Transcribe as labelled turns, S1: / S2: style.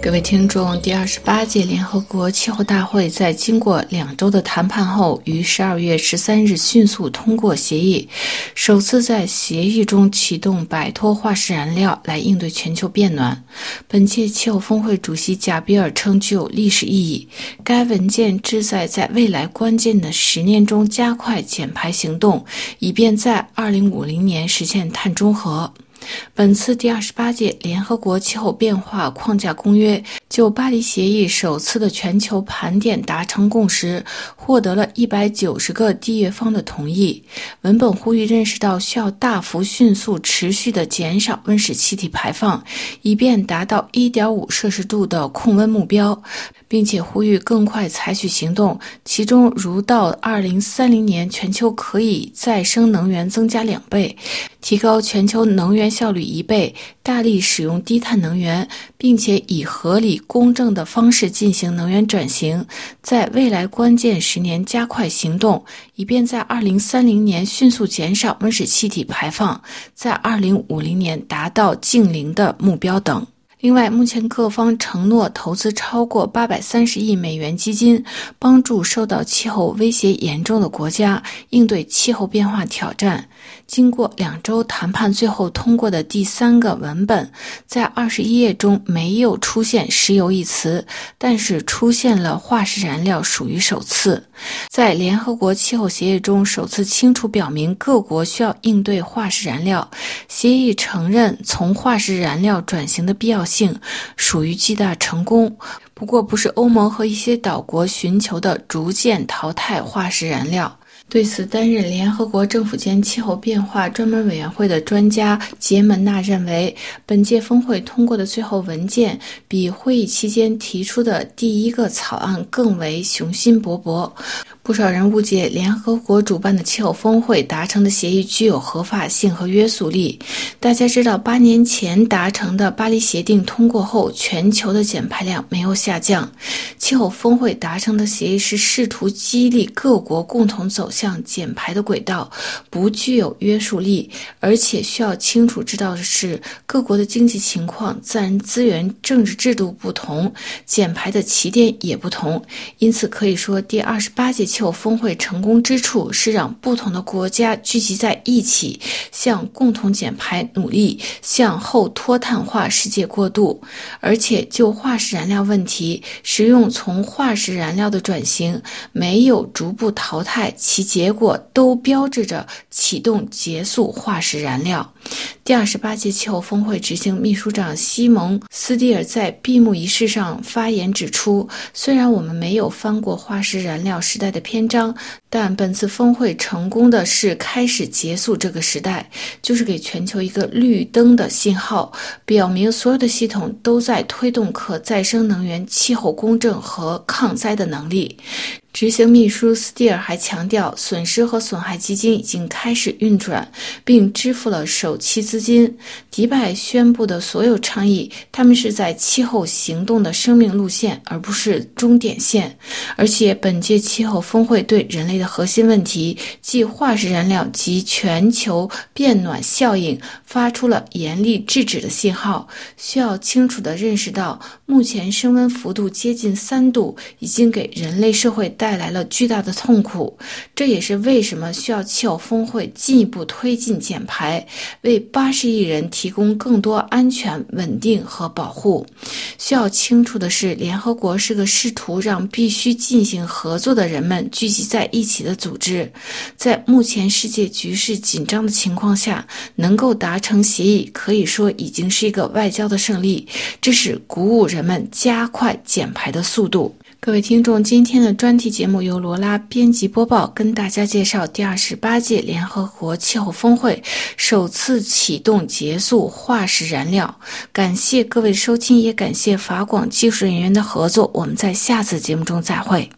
S1: 各位听众，第二十八届联合国气候大会在经过两周的谈判后，于十二月十三日迅速通过协议，首次在协议中启动摆脱化石燃料来应对全球变暖。本届气候峰会主席贾比尔称具有历史意义。该文件旨在在未来关键的十年中加快减排行动，以便在二零五零年实现碳中和。本次第二十八届联合国气候变化框架公约就巴黎协议首次的全球盘点达成共识，获得了一百九十个缔约方的同意。文本呼吁认识到需要大幅、迅速、持续地减少温室气体排放，以便达到一点五摄氏度的控温目标。并且呼吁更快采取行动，其中如到二零三零年全球可以再生能源增加两倍，提高全球能源效率一倍，大力使用低碳能源，并且以合理公正的方式进行能源转型，在未来关键十年加快行动，以便在二零三零年迅速减少温室气体排放，在二零五零年达到净零的目标等。另外，目前各方承诺投资超过八百三十亿美元基金，帮助受到气候威胁严重的国家应对气候变化挑战。经过两周谈判，最后通过的第三个文本，在二十一页中没有出现“石油”一词，但是出现了化石燃料，属于首次。在联合国气候协议中，首次清楚表明各国需要应对化石燃料。协议承认从化石燃料转型的必要性，属于巨大成功。不过，不是欧盟和一些岛国寻求的逐渐淘汰化石燃料。对此，担任联合国政府间气候变化专门委员会的专家杰门纳认为，本届峰会通过的最后文件比会议期间提出的第一个草案更为雄心勃勃。不少人误解联合国主办的气候峰会达成的协议具有合法性和约束力。大家知道，八年前达成的巴黎协定通过后，全球的减排量没有下降。气候峰会达成的协议是试图激励各国共同走向减排的轨道，不具有约束力。而且需要清楚知道的是，各国的经济情况、自然资源、政治制度不同，减排的起点也不同。因此，可以说第二十八届。气候峰会成功之处是让不同的国家聚集在一起，向共同减排努力，向后脱碳化世界过渡。而且就化石燃料问题，使用从化石燃料的转型没有逐步淘汰，其结果都标志着启动结束化石燃料。第二十八届气候峰会执行秘书长西蒙斯蒂尔在闭幕仪式上发言指出：“虽然我们没有翻过化石燃料时代的篇章，但本次峰会成功的是开始结束这个时代，就是给全球一个绿灯的信号，表明所有的系统都在推动可再生能源、气候公正和抗灾的能力。”执行秘书斯蒂尔还强调，损失和损害基金已经开始运转，并支付了首期资金。迪拜宣布的所有倡议，他们是在气候行动的生命路线，而不是终点线。而且，本届气候峰会对人类的核心问题，即化石燃料及全球变暖效应，发出了严厉制止的信号。需要清楚地认识到，目前升温幅度接近三度，已经给人类社会带。带来了巨大的痛苦，这也是为什么需要气候峰会进一步推进减排，为八十亿人提供更多安全、稳定和保护。需要清楚的是，联合国是个试图让必须进行合作的人们聚集在一起的组织。在目前世界局势紧张的情况下，能够达成协议，可以说已经是一个外交的胜利。这是鼓舞人们加快减排的速度。各位听众，今天的专题节目由罗拉编辑播报，跟大家介绍第二十八届联合国气候峰会首次启动结束化石燃料。感谢各位收听，也感谢法广技术人员的合作。我们在下次节目中再会。